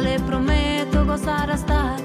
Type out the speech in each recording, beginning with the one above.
A esta tierra le prometo gozar hasta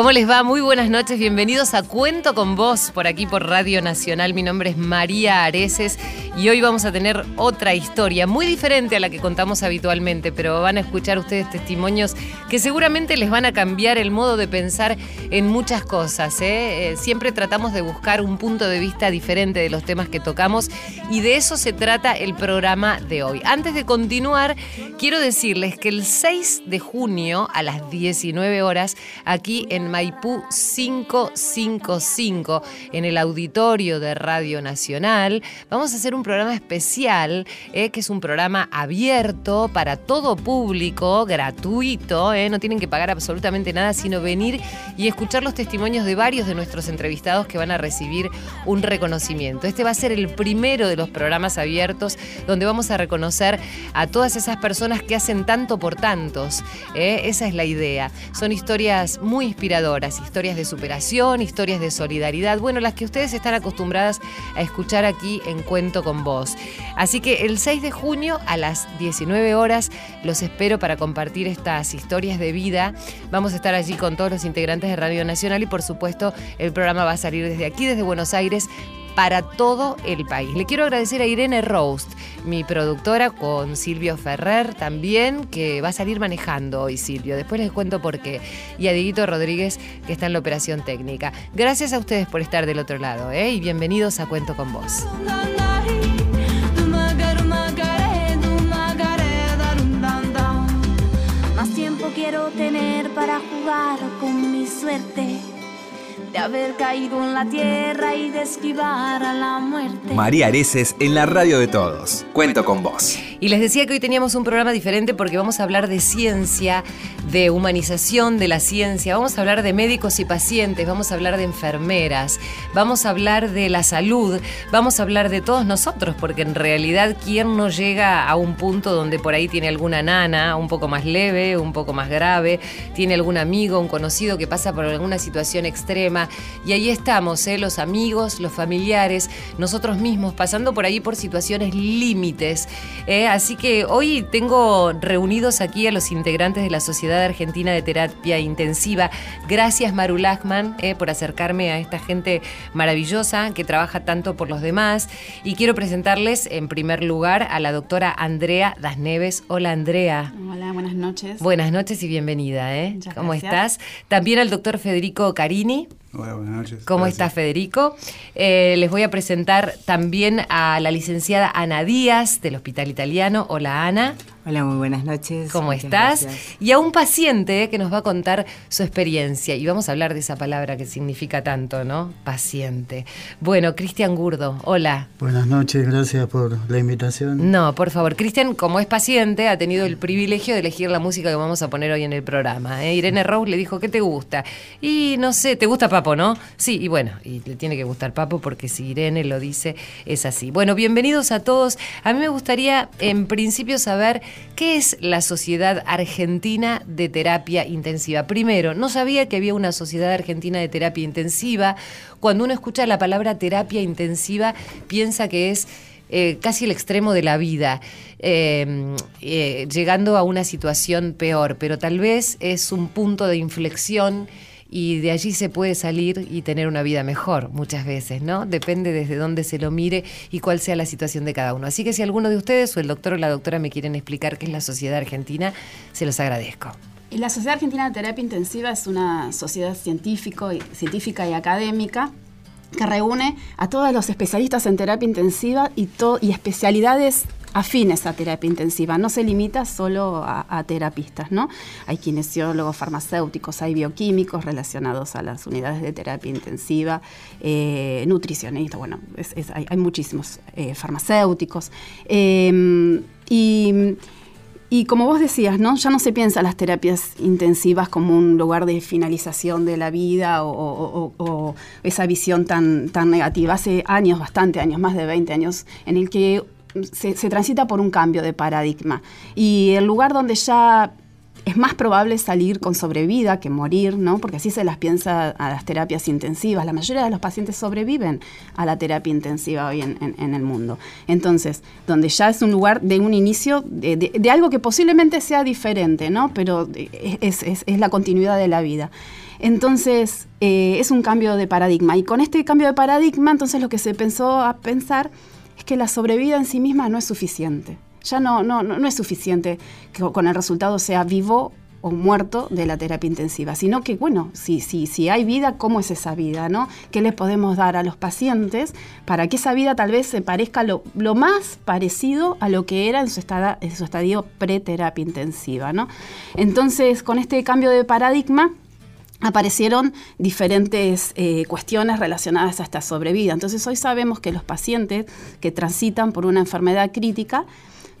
¿Cómo les va? Muy buenas noches, bienvenidos a Cuento con Vos por aquí por Radio Nacional. Mi nombre es María Areces y hoy vamos a tener otra historia muy diferente a la que contamos habitualmente, pero van a escuchar ustedes testimonios que seguramente les van a cambiar el modo de pensar en muchas cosas. ¿eh? Eh, siempre tratamos de buscar un punto de vista diferente de los temas que tocamos y de eso se trata el programa de hoy. Antes de continuar, quiero decirles que el 6 de junio a las 19 horas, aquí en Maipú 555, en el auditorio de Radio Nacional, vamos a hacer un programa especial, eh, que es un programa abierto para todo público, gratuito, eh, no tienen que pagar absolutamente nada, sino venir y escuchar los testimonios de varios de nuestros entrevistados que van a recibir un reconocimiento. Este va a ser el primero de los programas abiertos donde vamos a reconocer a todas esas personas que hacen tanto por tantos. eh, Esa es la idea. Son historias muy inspiradoras, historias de superación, historias de solidaridad, bueno, las que ustedes están acostumbradas a escuchar aquí en Cuento con Vos. Así que el 6 de junio a las 19 horas los espero para compartir estas historias de vida. Vamos a estar allí con todos los integrantes de Radio Nacional y por supuesto el programa va a salir desde aquí, desde Buenos Aires para todo el país. Le quiero agradecer a Irene Roast, mi productora, con Silvio Ferrer también, que va a salir manejando hoy Silvio. Después les cuento por qué. Y a Dieguito Rodríguez, que está en la operación técnica. Gracias a ustedes por estar del otro lado, ¿eh? y bienvenidos a Cuento con Vos. Tener para jugar con mi suerte. De haber caído en la tierra y de esquivar a la muerte. María Areces en la radio de todos. Cuento con vos. Y les decía que hoy teníamos un programa diferente porque vamos a hablar de ciencia, de humanización de la ciencia, vamos a hablar de médicos y pacientes, vamos a hablar de enfermeras, vamos a hablar de la salud, vamos a hablar de todos nosotros, porque en realidad quién no llega a un punto donde por ahí tiene alguna nana, un poco más leve, un poco más grave, tiene algún amigo, un conocido que pasa por alguna situación extrema, y ahí estamos, ¿eh? los amigos, los familiares, nosotros mismos, pasando por ahí por situaciones límites. ¿eh? Así que hoy tengo reunidos aquí a los integrantes de la Sociedad Argentina de Terapia Intensiva. Gracias Maru Lachman eh, por acercarme a esta gente maravillosa que trabaja tanto por los demás. Y quiero presentarles en primer lugar a la doctora Andrea Das Neves. Hola Andrea. Hola, buenas noches. Buenas noches y bienvenida. ¿eh? Muchas ¿Cómo gracias. estás? También al doctor Federico Carini. Hola, buenas noches. ¿Cómo Gracias. está Federico? Eh, les voy a presentar también a la licenciada Ana Díaz del Hospital Italiano. Hola Ana, Hola, muy buenas noches. ¿cómo Muchas estás? gracias. Y a un paciente que nos va a contar su experiencia. Y vamos a hablar de esa palabra que significa tanto, ¿no? Paciente. Bueno, Cristian Gurdo, hola. Buenas noches, gracias por la invitación. No, por favor. Cristian, como es paciente, ha tenido el privilegio de elegir la música que vamos a poner hoy en el programa. ¿eh? Irene Rose le dijo, ¿qué te gusta? Y no sé, ¿te gusta Papo, no? Sí, y bueno, y le tiene que gustar Papo porque si Irene lo dice, es así. Bueno, bienvenidos a todos. A mí me gustaría, en principio, saber qué es la Sociedad Argentina de Terapia Intensiva. Primero, no sabía que había una Sociedad Argentina de Terapia Intensiva. Cuando uno escucha la palabra terapia intensiva, piensa que es eh, casi el extremo de la vida, eh, eh, llegando a una situación peor, pero tal vez es un punto de inflexión y de allí se puede salir y tener una vida mejor muchas veces, ¿no? Depende desde dónde se lo mire y cuál sea la situación de cada uno. Así que si alguno de ustedes o el doctor o la doctora me quieren explicar qué es la sociedad argentina, se los agradezco. La Sociedad Argentina de Terapia Intensiva es una sociedad científico científica y académica que reúne a todos los especialistas en terapia intensiva y, y especialidades afines a terapia intensiva. No se limita solo a, a terapistas, ¿no? Hay kinesiólogos, farmacéuticos, hay bioquímicos relacionados a las unidades de terapia intensiva, eh, nutricionistas, bueno, hay, muchísimos eh, farmacéuticos. Eh, y como vos decías, ¿no? Ya no se piensa las terapias intensivas como un lugar de finalización de la vida o, esa visión tan, tan negativa. Hace años, bastante años, más de 20 años, en el que se, transita por un cambio de paradigma. Y el lugar donde ya es más probable salir con sobrevida que morir, ¿no? Porque así se las piensa a las terapias intensivas. La mayoría de los pacientes sobreviven a la terapia intensiva hoy en, el mundo. Entonces, donde ya es un lugar de un inicio de, algo que posiblemente sea diferente, ¿no? Pero es, la continuidad de la vida. Entonces, eh, es un cambio de paradigma. Y con este cambio de paradigma, entonces lo que se pensó a pensar es que la sobrevida en sí misma no es suficiente ya no, no, no, es suficiente que con el resultado sea vivo o muerto de la terapia intensiva, sino que, bueno, si, si, si hay vida, ¿cómo es esa vida? ¿no? ¿Qué les podemos dar a los pacientes para que esa vida tal vez se parezca lo, más parecido a lo que era en su, estado, en su estadio preterapia intensiva? ¿no? Entonces, con este cambio de paradigma, aparecieron diferentes eh, cuestiones relacionadas a esta sobrevida. Entonces hoy sabemos que los pacientes que transitan por una enfermedad crítica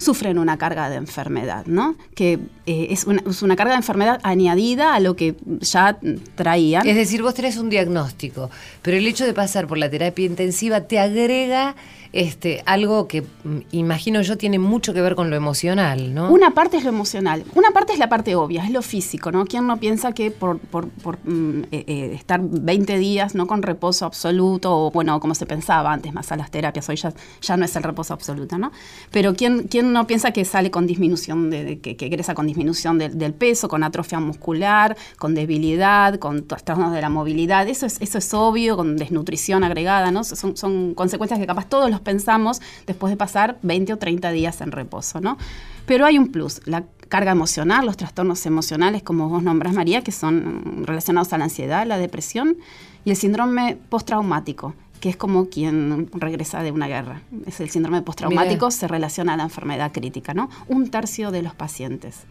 sufren una carga de enfermedad, ¿no? Que eh, es, una, carga de enfermedad añadida a lo que ya traían. Es decir, vos tenés un diagnóstico, pero el hecho de pasar por la terapia intensiva te agrega este, algo que mm, imagino yo tiene mucho que ver con lo emocional, ¿no? Una parte es lo emocional, una parte es la parte obvia, es lo físico, ¿no? ¿Quién no piensa que por, mm, eh, eh, estar 20 días no con reposo absoluto, o bueno, como se pensaba antes, más a las terapias, hoy ya, ya no es el reposo absoluto, ¿no? Pero ¿quién, quién no piensa que sale con disminución, de, que, que egresa con disminución del peso, con atrofia muscular, con debilidad, con trastornos de la movilidad? Eso es, eso es obvio, con desnutrición agregada, ¿no? Son, son consecuencias que capaz todos los pensamos después de pasar 20 o 30 días en reposo, ¿no? Pero hay un plus, la carga emocional, los trastornos emocionales, como vos nombras, María, que son relacionados a la ansiedad, la depresión, y el síndrome postraumático, que es como quien regresa de una guerra. Es el síndrome postraumático, se relaciona a la enfermedad crítica, ¿no? Un tercio de los pacientes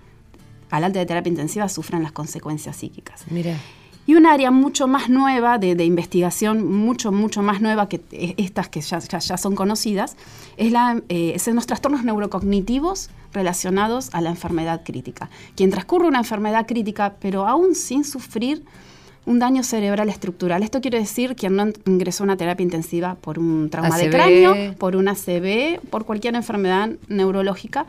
al alta de terapia intensiva sufren las consecuencias psíquicas. Mira. Y un área mucho más nueva de, investigación, mucho, mucho más nueva que estas que ya, son conocidas, es la, eh, son los trastornos neurocognitivos relacionados a la enfermedad crítica. Quien transcurre una enfermedad crítica, pero aún sin sufrir un daño cerebral estructural. Esto quiere decir quien no ingresó a una terapia intensiva por un trauma de cráneo, por una ACV, por cualquier enfermedad neurológica,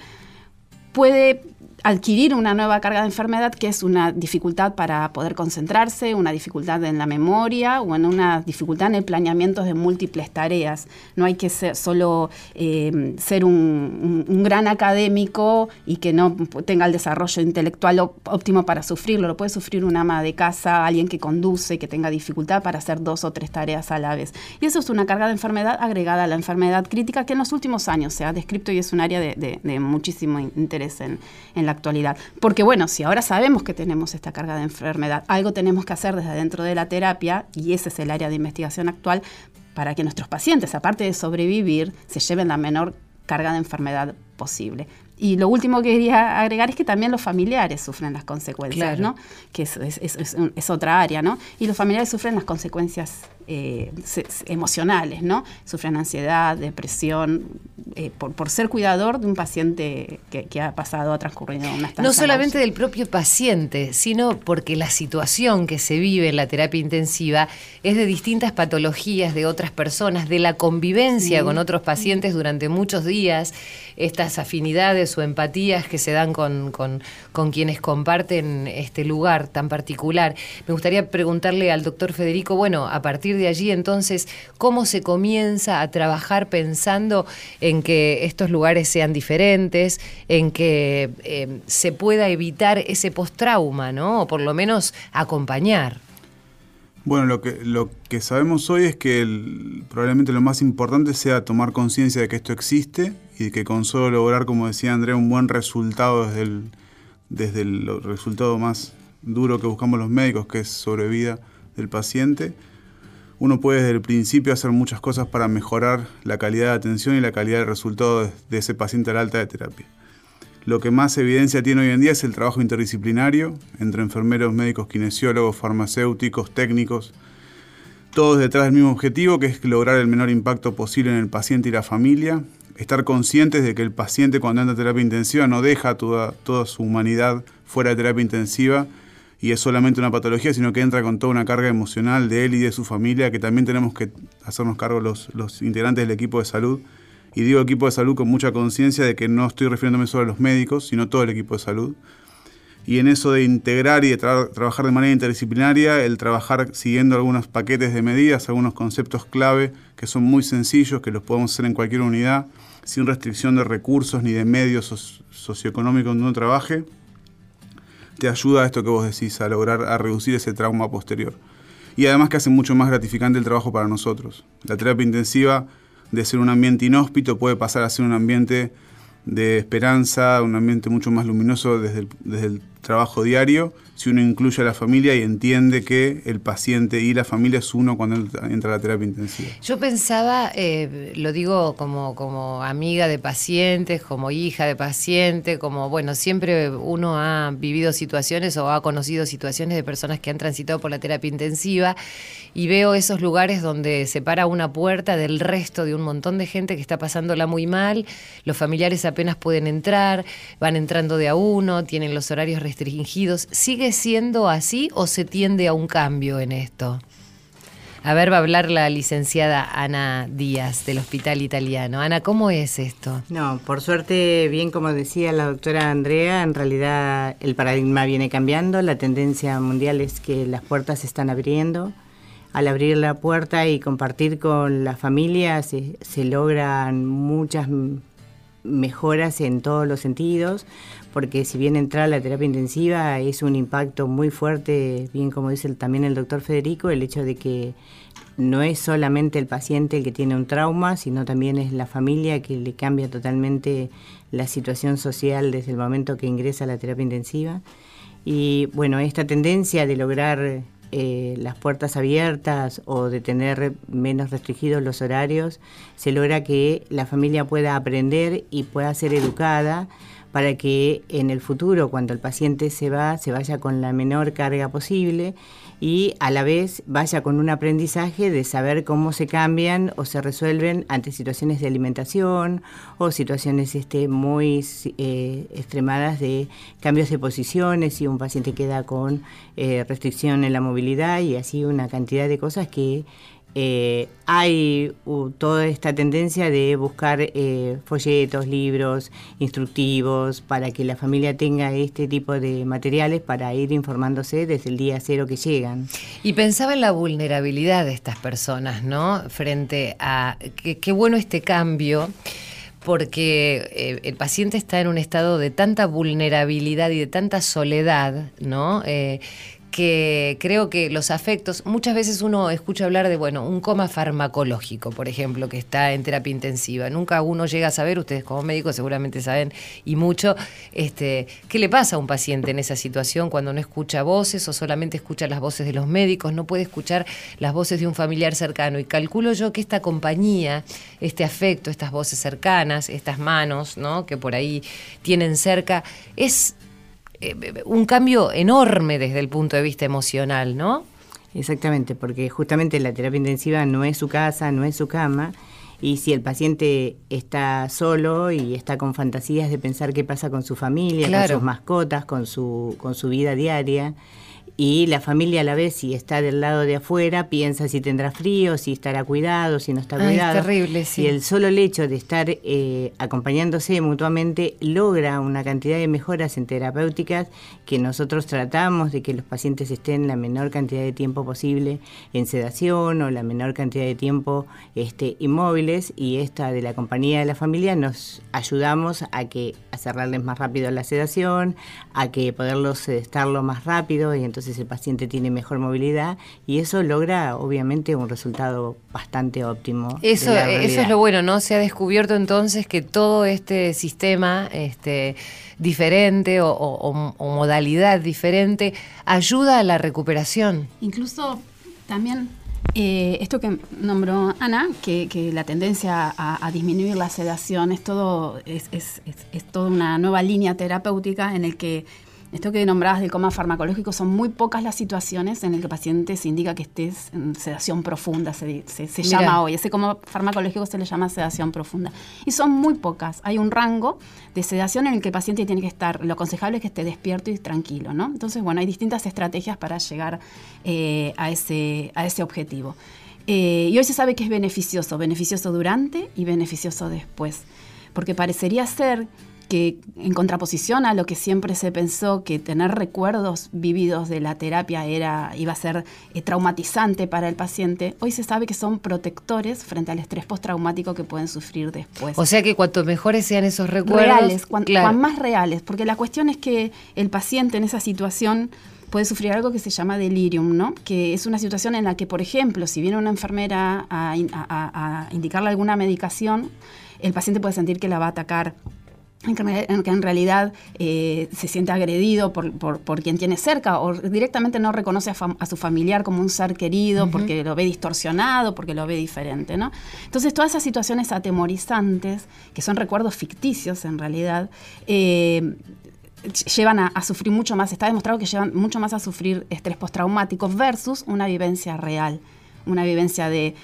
puede adquirir una nueva carga de enfermedad que es una dificultad para poder concentrarse, una dificultad en la memoria o en una dificultad en el planeamiento de múltiples tareas. No hay que ser solo eh, ser un, gran académico y que no tenga el desarrollo intelectual óptimo para sufrirlo. Lo puede sufrir una ama de casa, alguien que conduce, que tenga dificultad para hacer dos o tres tareas a la vez. Y eso es una carga de enfermedad agregada a la enfermedad crítica que en los últimos años se ha descrito y es un área de, muchísimo interés en, en la actualidad. Porque bueno, si ahora sabemos que tenemos esta carga de enfermedad, algo tenemos que hacer desde dentro de la terapia, y ese es el área de investigación actual, para que nuestros pacientes, aparte de sobrevivir, se lleven la menor carga de enfermedad posible. Y lo último que quería agregar es que también los familiares sufren las consecuencias, ¿no? Que es, es, otra área, ¿no? Y los familiares sufren las consecuencias eh, emocionales, ¿no? Sufren ansiedad, depresión, eh, por, ser cuidador de un paciente que, ha pasado, ha transcurrido una estancia. No solamente del propio paciente, sino porque la situación que se vive en la terapia intensiva es de distintas patologías de otras personas, de la convivencia con otros pacientes durante muchos días, estas afinidades o empatías que se dan con, con, quienes comparten este lugar tan particular. Me gustaría preguntarle al doctor Federico, bueno, a partir de allí entonces cómo se comienza a trabajar pensando en que estos lugares sean diferentes, en que eh, se pueda evitar ese post-trauma, ¿no? O por lo menos acompañar. Bueno, lo que, lo que sabemos hoy es que probablemente lo más importante sea tomar conciencia de que esto existe y que con solo lograr, como decía Andrea, un buen resultado desde el, desde el resultado más duro que buscamos los médicos, que es sobrevida del paciente, uno puede desde el principio hacer muchas cosas para mejorar la calidad de atención y la calidad de resultado de ese paciente a la alta de terapia. Lo que más evidencia tiene hoy en día es el trabajo interdisciplinario entre enfermeros, médicos, kinesiólogos, farmacéuticos, técnicos, todos detrás del mismo objetivo, que es lograr el menor impacto posible en el paciente y la familia, estar conscientes de que el paciente cuando entra a terapia intensiva no deja toda, toda su humanidad fuera de terapia intensiva y es solamente una patología, sino que entra con toda una carga emocional de él y de su familia, que también tenemos que hacernos cargo los, los integrantes del equipo de salud. Y digo equipo de salud con mucha conciencia de que no estoy refiriéndome solo a los médicos, sino todo el equipo de salud. Y en eso de integrar y de trabajar de manera interdisciplinaria, el trabajar siguiendo algunos paquetes de medidas, algunos conceptos clave que son muy sencillos, que los podemos hacer en cualquier unidad, sin restricción de recursos ni de medios socioeconómicos donde uno trabaje, te ayuda a esto que vos decís, a lograr, a reducir ese trauma posterior. Y además que hace mucho más gratificante el trabajo para nosotros. La terapia intensiva, de ser un ambiente inhóspito, puede pasar a ser un ambiente de esperanza, un ambiente mucho más luminoso desde desde el trabajo diario, si uno incluye a la familia y entiende que el paciente y la familia es uno cuando entra a la terapia intensiva. Yo pensaba, eh, lo digo como, como amiga de pacientes, como hija de paciente, como, bueno, siempre uno ha vivido situaciones o ha conocido situaciones de personas que han transitado por la terapia intensiva y veo esos lugares donde se para una puerta del resto de un montón de gente que está pasándola muy mal, los familiares apenas pueden entrar, van entrando de a uno, tienen los horarios restringidos. ¿Sigue siendo así o se tiende a un cambio en esto? A ver, va a hablar la licenciada Ana Díaz del Hospital Italiano. Ana, ¿cómo es esto? No, por suerte, bien como decía la doctora Andrea, en realidad el paradigma viene cambiando, la tendencia mundial es que las puertas se están abriendo. Al abrir la puerta y compartir con la familia se, se logran muchas mejoras en todos los sentidos, porque si bien entrar a la terapia intensiva es un impacto muy fuerte, bien como dice también el doctor Federico, el hecho de que no es solamente el paciente el que tiene un trauma, sino también es la familia que le cambia totalmente la situación social desde el momento que ingresa a la terapia intensiva. Y bueno, esta tendencia de lograr eh, las puertas abiertas o de tener menos restringidos los horarios, se logra que la familia pueda aprender y pueda ser educada para que en el futuro, cuando el paciente se va, se vaya con la menor carga posible y a la vez vaya con un aprendizaje de saber cómo se cambian o se resuelven ante situaciones de alimentación o situaciones este, muy eh, extremadas de cambios de posiciones, si un paciente queda con eh, restricción en la movilidad y así una cantidad de cosas que eh, hay toda esta tendencia de buscar eh, folletos, libros, instructivos, para que la familia tenga este tipo de materiales para ir informándose desde el día cero que llegan. Y pensaba en la vulnerabilidad de estas personas, ¿no? Frente a qué bueno este cambio porque eh, el paciente está en un estado de tanta vulnerabilidad y de tanta soledad, ¿no? Que creo que los afectos, muchas veces uno escucha hablar de, bueno, un coma farmacológico, por ejemplo, que está en terapia intensiva. Nunca uno llega a saber, ustedes como médicos seguramente saben y mucho, este, qué le pasa a un paciente en esa situación cuando no escucha voces o solamente escucha las voces de los médicos, no puede escuchar las voces de un familiar cercano. Y calculo yo que esta compañía, este afecto, estas voces cercanas, estas manos, ¿no? que por ahí tienen cerca, es un cambio enorme desde el punto de vista emocional, ¿no? Exactamente, porque justamente la terapia intensiva no es su casa, no es su cama, y si el paciente está solo y está con fantasías de pensar qué pasa con su familia, con sus mascotas, con su, con su vida diaria, y la familia a la vez, si está del lado de afuera, piensa si tendrá frío, si estará cuidado, si no está cuidado. Es terrible, sí. Y el solo hecho de estar eh, acompañándose mutuamente logra una cantidad de mejoras en terapéuticas que nosotros tratamos de que los pacientes estén la menor cantidad de tiempo posible en sedación o la menor cantidad de tiempo este, inmóviles y esta de la compañía de la familia nos ayudamos a que a cerrarles más rápido la sedación, a que poderlos sedestarlo más rápido y entonces el paciente tiene mejor movilidad y eso logra obviamente un resultado bastante óptimo. Eso, eso es lo bueno, ¿no? Se ha descubierto entonces que todo este sistema este, diferente o, modalidad diferente ayuda a la recuperación. Incluso también eh, esto que nombró Ana, que, la tendencia a, disminuir la sedación es todo, es, es, es, toda una nueva línea terapéutica en el que esto que nombrabas del coma farmacológico, son muy pocas las situaciones en las que el paciente se indica que estés en sedación profunda, se, llama hoy. Ese coma farmacológico se le llama sedación profunda. Y son muy pocas. Hay un rango de sedación en el que el paciente tiene que estar, lo aconsejable es que esté despierto y tranquilo, ¿no? Entonces, bueno, hay distintas estrategias para llegar eh, a, ese, a ese objetivo. Eh, y hoy se sabe que es beneficioso, beneficioso durante y beneficioso después. Porque parecería ser que en contraposición a lo que siempre se pensó que tener recuerdos vividos de la terapia era iba a ser eh, traumatizante para el paciente, hoy se sabe que son protectores frente al estrés postraumático que pueden sufrir después. O sea que cuanto mejores sean esos recuerdos, reales, cuanto más reales, porque la cuestión es que el paciente en esa situación puede sufrir algo que se llama delirium, ¿no? Que es una situación en la que, por ejemplo, si viene una enfermera a, a indicarle alguna medicación, el paciente puede sentir que la va a atacar que en realidad eh, se siente agredido por, por, quien tiene cerca o directamente no reconoce a, su familiar como un ser querido porque lo ve distorsionado, porque lo ve diferente. ¿no? Entonces todas esas situaciones atemorizantes, que son recuerdos ficticios en realidad, eh, llevan a, sufrir mucho más, está demostrado que llevan mucho más a sufrir estrés postraumático versus una vivencia real una vivencia de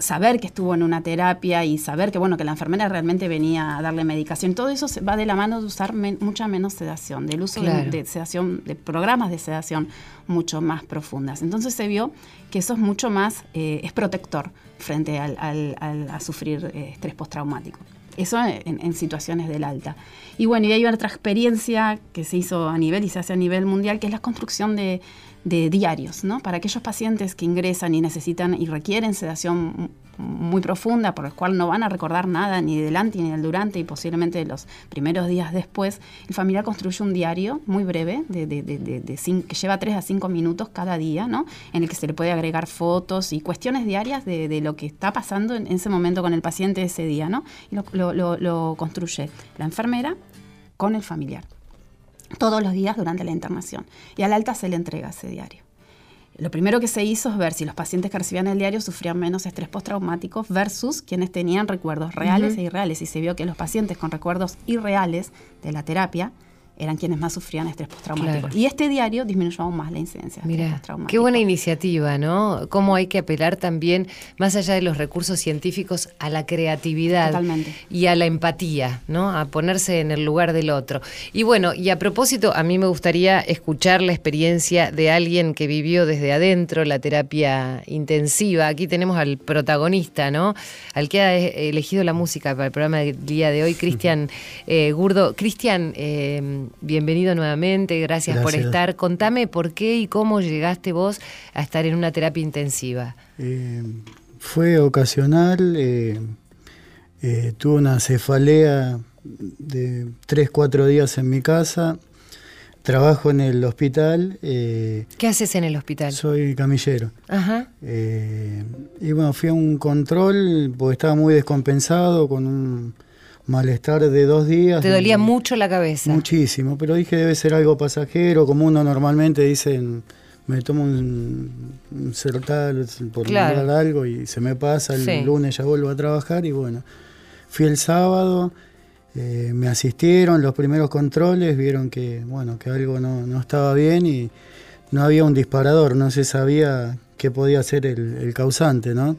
saber que estuvo en una terapia y saber que bueno que la enfermera realmente venía a darle medicación. Todo eso va de la mano de usar mucha menos sedación, del uso de, sedación, de programas de sedación mucho más profundas. Entonces se vio que eso es mucho más, eh, es protector frente al, a sufrir eh, estrés postraumático. Eso en, en, situaciones del alta. Y bueno, y hay otra experiencia que se hizo a nivel y se hace a nivel mundial, que es la construcción de, de diarios, ¿no? Para aquellos pacientes que ingresan y necesitan y requieren sedación muy profunda, por el cual no van a recordar nada ni delante ni del durante y posiblemente los primeros días después, el familiar construye un diario muy breve, de, que lleva 3 a 5 minutos cada día, ¿no? En el que se le puede agregar fotos y cuestiones diarias de, lo que está pasando en ese momento con el paciente ese día, ¿no? Y lo construye la enfermera con el familiar todos los días durante la internación. Y al alta se le entrega ese diario. Lo primero que se hizo es ver si los pacientes que recibían el diario sufrían menos estrés postraumático versus quienes tenían recuerdos reales e irreales. Y se vio que los pacientes con recuerdos irreales de la terapia eran quienes más sufrían estrés postraumático. Y este diario disminuyó aún más la incidencia de estrés postraumático. Qué buena iniciativa, ¿no? Cómo hay que apelar también, más allá de los recursos científicos, a la creatividad y a la empatía, ¿no? A ponerse en el lugar del otro. Y bueno, y a propósito, a mí me gustaría escuchar la experiencia de alguien que vivió desde adentro la terapia intensiva. Aquí tenemos al protagonista, ¿no? Al que ha elegido la música para el programa del día de hoy, Cristian eh, Gurdo. Cristian, eh, bienvenido nuevamente, gracias, por estar. Contame por qué y cómo llegaste vos a estar en una terapia intensiva. Eh, fue ocasional, eh, eh, tuve una cefalea de 3, 4 días en mi casa. Trabajo en el hospital. ¿Qué haces en el hospital? Soy camillero. Ajá. y bueno, fui a un control porque estaba muy descompensado con un malestar de dos días. ¿Te dolía mucho la cabeza? Muchísimo, pero dije debe ser algo pasajero, como uno normalmente dicen, me tomo un, un sertal por claro. algo y se me pasa, el lunes ya vuelvo a trabajar y bueno, fui el sábado, eh, me asistieron los primeros controles, vieron que, bueno, que algo no, no, estaba bien y no había un disparador, no se sabía qué podía ser el, el causante, ¿no?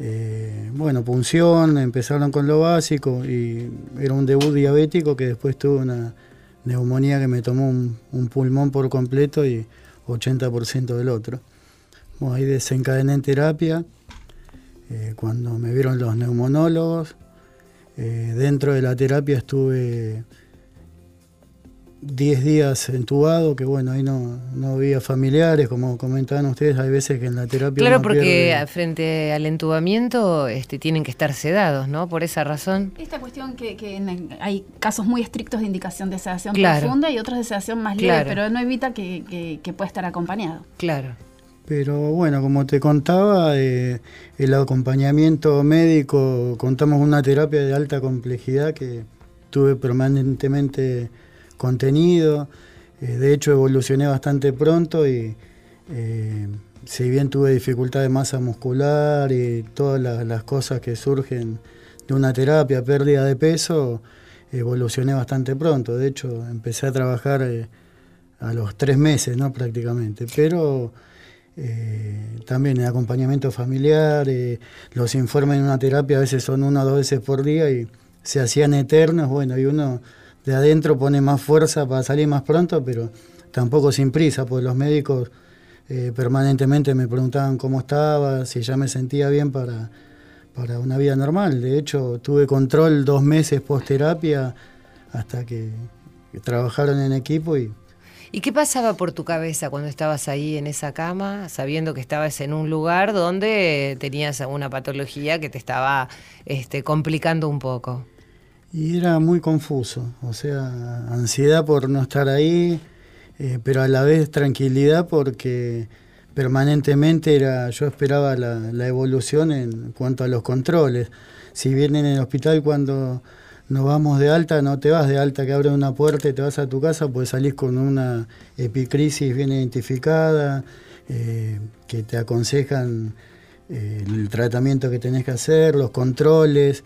Eh, bueno, punción, empezaron con lo básico y era un debut diabético que después tuvo una neumonía que me tomó un, pulmón por completo y 80% del otro. Ahí desencadené en terapia. Eh, cuando me vieron los neumonólogos, eh, dentro de la terapia estuve 10 días entubado, que bueno, ahí no, no había familiares, como comentaban ustedes, hay veces que en la terapia... Claro, porque frente al entubamiento este, tienen que estar sedados, ¿no? Por esa razón. Esta cuestión que, hay casos muy estrictos de indicación de sedación profunda y otros de sedación más leve, pero no evita que, pueda estar acompañado. Claro. Pero bueno, como te contaba, eh, el acompañamiento médico, contamos una terapia de alta complejidad que tuve permanentemente contenido. Eh, de hecho, evolucioné bastante pronto y eh, si bien tuve dificultad de masa muscular y todas las, cosas que surgen de una terapia, pérdida de peso, evolucioné bastante pronto. De hecho, empecé a trabajar eh, a los tres meses, ¿no? Prácticamente. Pero también el acompañamiento familiar, los informes en una terapia a veces son una o dos veces por día y se hacían eternos, bueno, y uno de adentro pone más fuerza para salir más pronto, pero tampoco sin prisa, porque los médicos eh, permanentemente me preguntaban cómo estaba, si ya me sentía bien para, para una vida normal. De hecho, tuve control dos meses post terapia hasta que trabajaron en equipo y ¿Y qué pasaba por tu cabeza cuando estabas ahí en esa cama, sabiendo que estabas en un lugar donde tenías alguna patología que te estaba este, complicando un poco? Y era muy confuso, o sea, ansiedad por no estar ahí, eh, pero a la vez tranquilidad porque permanentemente era, yo esperaba la, la evolución en cuanto a los controles. Si bien en el hospital cuando nos vamos de alta, no te vas de alta que abre una puerta y te vas a tu casa, pues salís con una epicrisis bien identificada, eh, que te aconsejan eh, el tratamiento que tenés que hacer, los controles.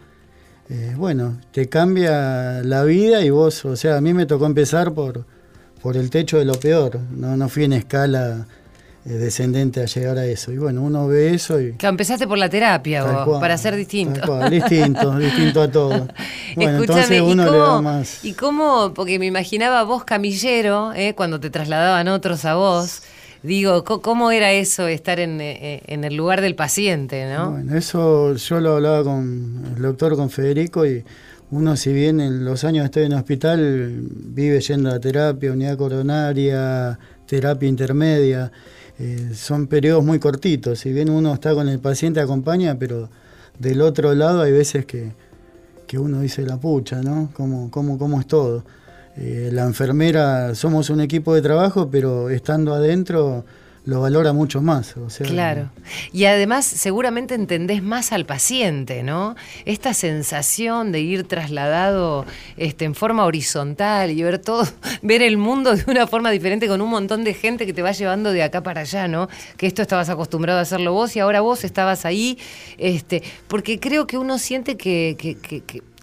Eh, bueno, te cambia la vida y vos, o sea, a mí me tocó empezar por, por el techo de lo peor, no, no fui en escala eh, descendente a llegar a eso. Y bueno, uno ve eso y... Que empezaste por la terapia vos, para ser distinto. distinto, distinto a todo. Bueno, entonces uno ¿y cómo, le da más... ¿Y cómo? Porque me imaginaba vos camillero, eh, cuando te trasladaban otros a vos. Digo, ¿cómo era eso, estar en, eh, en, el lugar del paciente, no? Bueno, eso yo lo hablaba con el doctor, con Federico, y uno si bien en los años que estoy en el hospital, vive yendo a terapia, unidad coronaria, terapia intermedia, eh, son periodos muy cortitos. Si bien uno está con el paciente, acompaña, pero del otro lado hay veces que, uno dice la pucha, ¿no? ¿Cómo, cómo, cómo es todo? Eh, la enfermera, somos un equipo de trabajo, pero estando adentro lo valora mucho más. Claro. Y además seguramente entendés más al paciente, ¿no? Esta sensación de ir trasladado este, en forma horizontal y ver todo, ver el mundo de una forma diferente con un montón de gente que te va llevando de acá para allá, ¿no? Que esto estabas acostumbrado a hacerlo vos y ahora vos estabas ahí, este, porque creo que uno siente que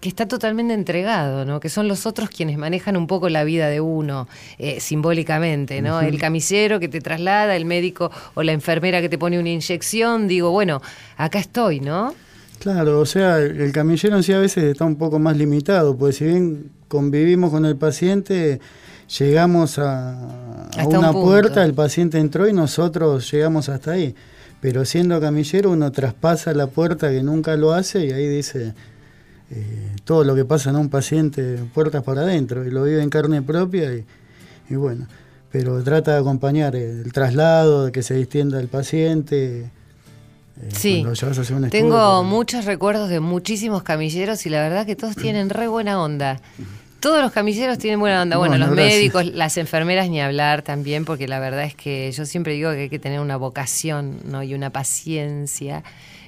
está totalmente entregado, ¿no? que son los otros quienes manejan un poco la vida de uno eh, simbólicamente, ¿no? El camisero que te traslada, el médico o la enfermera que te pone una inyección, digo, bueno, acá estoy, ¿no? Claro, o sea, el camillero sí a veces está un poco más limitado, pues si bien convivimos con el paciente, llegamos a, una puerta, el paciente entró y nosotros llegamos hasta ahí. Pero siendo camillero uno traspasa la puerta que nunca lo hace y ahí dice, eh, todo lo que pasa en un paciente puertas para adentro y lo vive en carne propia y, bueno, pero trata de acompañar el, traslado, de que se distienda el paciente. Eh, sí, tengo muchos recuerdos de muchísimos camilleros y la verdad que todos tienen re buena onda. Todos los camilleros tienen buena onda. Bueno, los médicos, las enfermeras ni hablar también, porque la verdad es que yo siempre digo que hay que tener una vocación ¿no? y una paciencia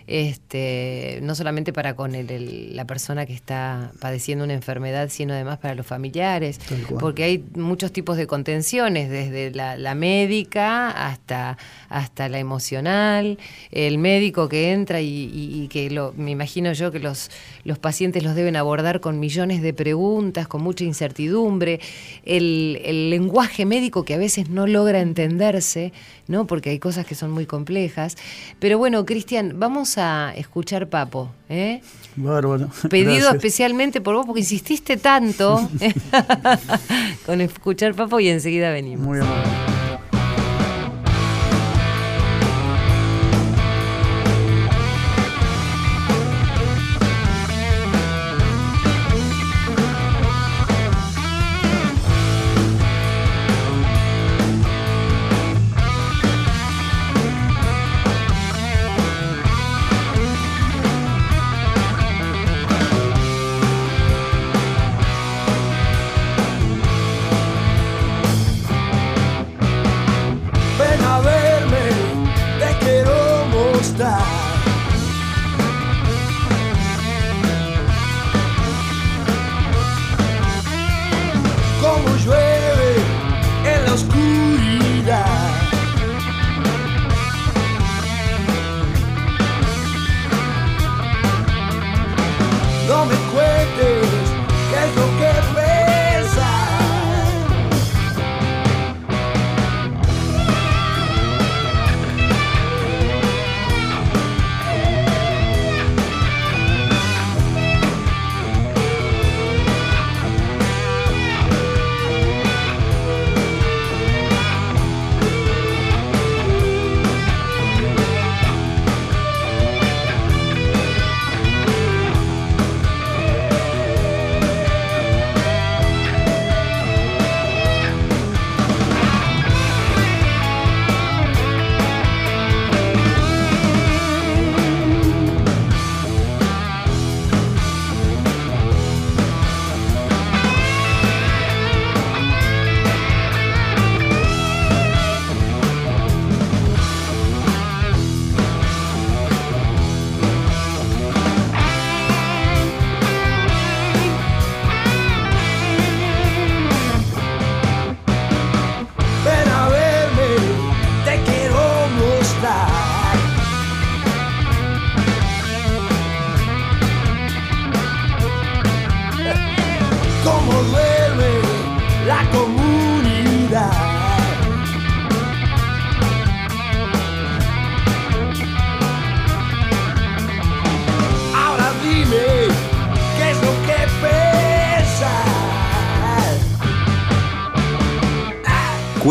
este, no solamente para con la persona que está padeciendo una enfermedad, sino además para los familiares, porque hay muchos tipos de contenciones, desde la, médica hasta, hasta la emocional, el médico que entra y, que lo, me imagino yo que los, los pacientes los deben abordar con millones de preguntas, con mucha incertidumbre, el, el lenguaje médico que a veces no logra entenderse, ¿no? porque hay cosas que son muy complejas. Pero bueno, Cristian, vamos a escuchar Papo. ¿eh? Bárbaro. Pedido especialmente por vos, porque insististe tanto con escuchar Papo y enseguida venimos. Muy amable.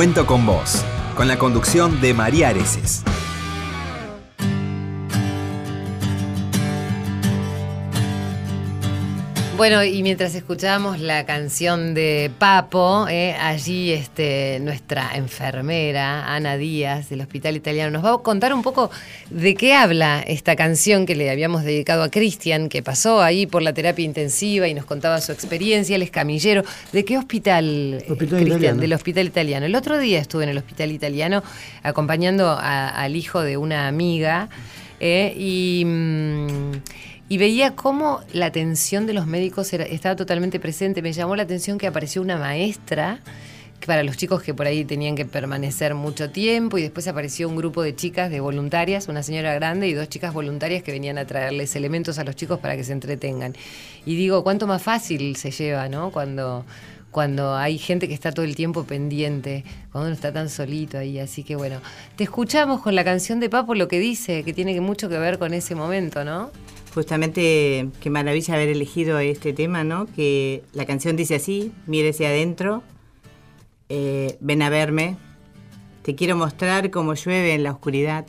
Cuento con vos, con la conducción de María Areces. Bueno, y mientras escuchábamos la canción de Papo, eh, allí este, nuestra enfermera, Ana Díaz, del Hospital Italiano, nos va a contar un poco de qué habla esta canción que le habíamos dedicado a Cristian, que pasó ahí por la terapia intensiva y nos contaba su experiencia, él es camillero. ¿De qué hospital, Cristian? Del Hospital Italiano. El otro día estuve en el Hospital Italiano acompañando al hijo de una amiga eh, y... Mm, y veía cómo la atención de los médicos estaba totalmente presente. Me llamó la atención que apareció una maestra para los chicos que por ahí tenían que permanecer mucho tiempo y después apareció un grupo de chicas de voluntarias, una señora grande y dos chicas voluntarias que venían a traerles elementos a los chicos para que se entretengan. Y digo, cuánto más fácil se lleva, ¿no? Cuando cuando hay gente que está todo el tiempo pendiente, cuando uno está tan solito ahí. Así que bueno, te escuchamos con la canción de Papo lo que dice, que tiene mucho que ver con ese momento, ¿no? Justamente, qué maravilla haber elegido este tema, ¿no? Que la canción dice así, mírese adentro, eh, ven a verme, te quiero mostrar cómo llueve en la oscuridad.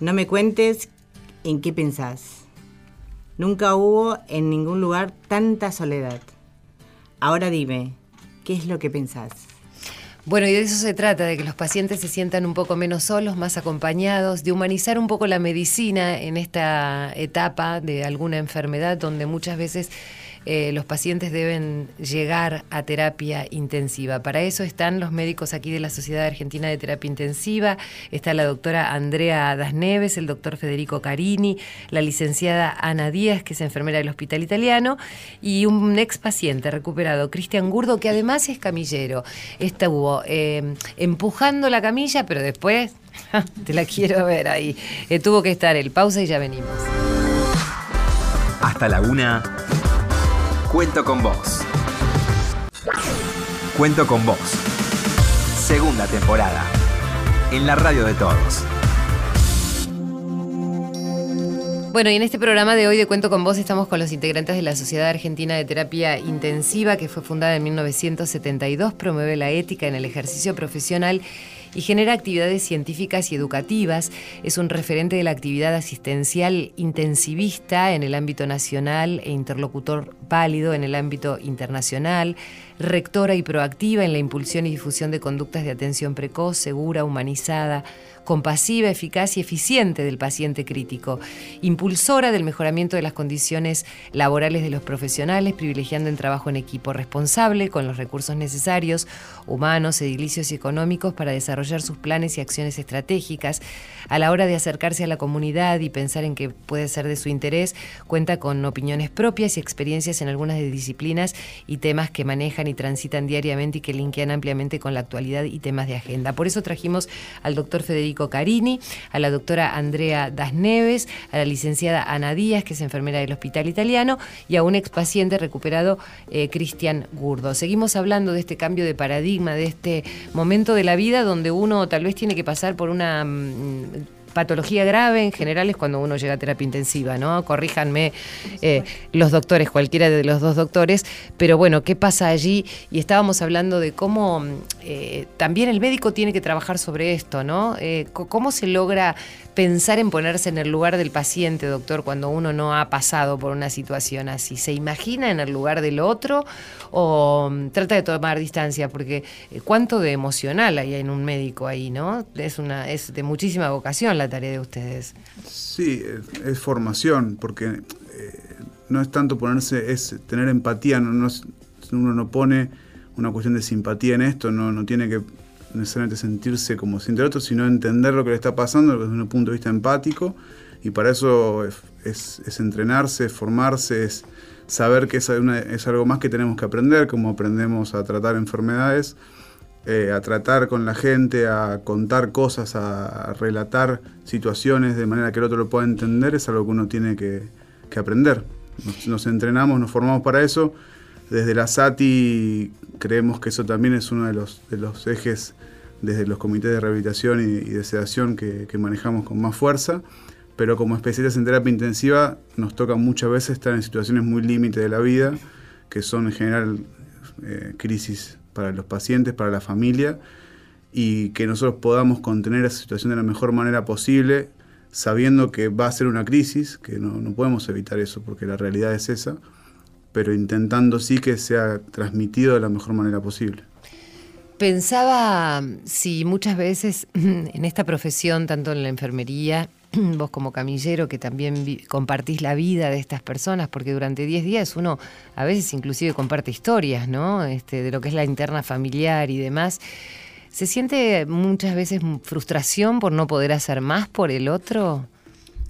No me cuentes en qué pensás. Nunca hubo en ningún lugar tanta soledad. Ahora dime, ¿qué es lo que pensás? Bueno, y de eso se trata, de que los pacientes se sientan un poco menos solos, más acompañados, de humanizar un poco la medicina en esta etapa de alguna enfermedad donde muchas veces eh, los pacientes deben llegar a terapia intensiva. Para eso están los médicos aquí de la Sociedad Argentina de Terapia Intensiva, está la doctora Andrea Dasneves, el doctor Federico Carini, la licenciada Ana Díaz, que es enfermera del Hospital Italiano, y un ex paciente recuperado, Cristian Gurdo, que además es camillero. Estuvo eh, empujando la camilla, pero después, te la quiero ver ahí, eh, tuvo que estar el pausa y ya venimos. Hasta la una Cuento con vos. Cuento con vos. Segunda temporada. En la radio de todos. Bueno, y en este programa de hoy de Cuento con Vos estamos con los integrantes de la Sociedad Argentina de Terapia Intensiva, que fue fundada en 1972, promueve la ética en el ejercicio profesional y genera actividades científicas y educativas. Es un referente de la actividad asistencial intensivista en el ámbito nacional e interlocutor válido en el ámbito internacional, rectora y proactiva en la impulsión y difusión de conductas de atención precoz, segura, humanizada, compasiva, eficaz y eficiente del paciente crítico, impulsora del mejoramiento de las condiciones laborales de los profesionales, privilegiando el trabajo en equipo responsable con los recursos necesarios, humanos, edilicios y económicos para desarrollar sus planes y acciones estratégicas. A la hora de acercarse a la comunidad y pensar en qué puede ser de su interés, cuenta con opiniones propias y experiencias en algunas disciplinas y temas que manejan y transitan diariamente y que linkean ampliamente con la actualidad y temas de agenda. Por eso trajimos al doctor Federico Carini, a la doctora Andrea Dasneves, a la licenciada Ana Díaz, que es enfermera del Hospital Italiano, y a un expaciente recuperado, eh, Cristian Gurdo. Seguimos hablando de este cambio de paradigma, de este momento de la vida donde uno tal vez tiene que pasar por una mm, patología grave en general es cuando uno llega a terapia intensiva, ¿no? Corríjanme eh, los doctores, cualquiera de los dos doctores, pero bueno, ¿qué pasa allí? Y estábamos hablando de cómo eh, también el médico tiene que trabajar sobre esto, ¿no? Eh, ¿Cómo se logra pensar en ponerse en el lugar del paciente, doctor, cuando uno no ha pasado por una situación así? ¿Se imagina en el lugar del otro o mm, trata de tomar distancia? Porque cuánto de emocional hay en un médico ahí, ¿no? Es, una, es de muchísima vocación la tarea de ustedes? Sí, es, formación, porque eh, no es tanto ponerse, es tener empatía, no, uno no pone una cuestión de simpatía en esto, no, no tiene que necesariamente sentirse como siente el otro, sino entender lo que le está pasando desde un punto de vista empático, y para eso es, es, entrenarse, es formarse, es saber que es, es algo más que tenemos que aprender, como aprendemos a tratar enfermedades eh, a tratar con la gente, a contar cosas, a, relatar situaciones de manera que el otro lo pueda entender, es algo que uno tiene que, aprender. Nos, entrenamos, nos formamos para eso. Desde la SATI creemos que eso también es uno de los, ejes desde los comités de rehabilitación y, de sedación que, manejamos con más fuerza, pero como especialistas en terapia intensiva nos toca muchas veces estar en situaciones muy límite de la vida, que son en general eh, crisis para los pacientes, para la familia, y que nosotros podamos contener esa situación de la mejor manera posible, sabiendo que va a ser una crisis, que no, no podemos evitar eso porque la realidad es esa, pero intentando sí que sea transmitido de la mejor manera posible. Pensaba si muchas veces en esta profesión, tanto en la enfermería, vos como camillero, que también compartís la vida de estas personas, porque durante 10 días uno a veces inclusive comparte historias, ¿no? Este, de lo que es la interna familiar y demás. ¿Se siente muchas veces frustración por no poder hacer más por el otro?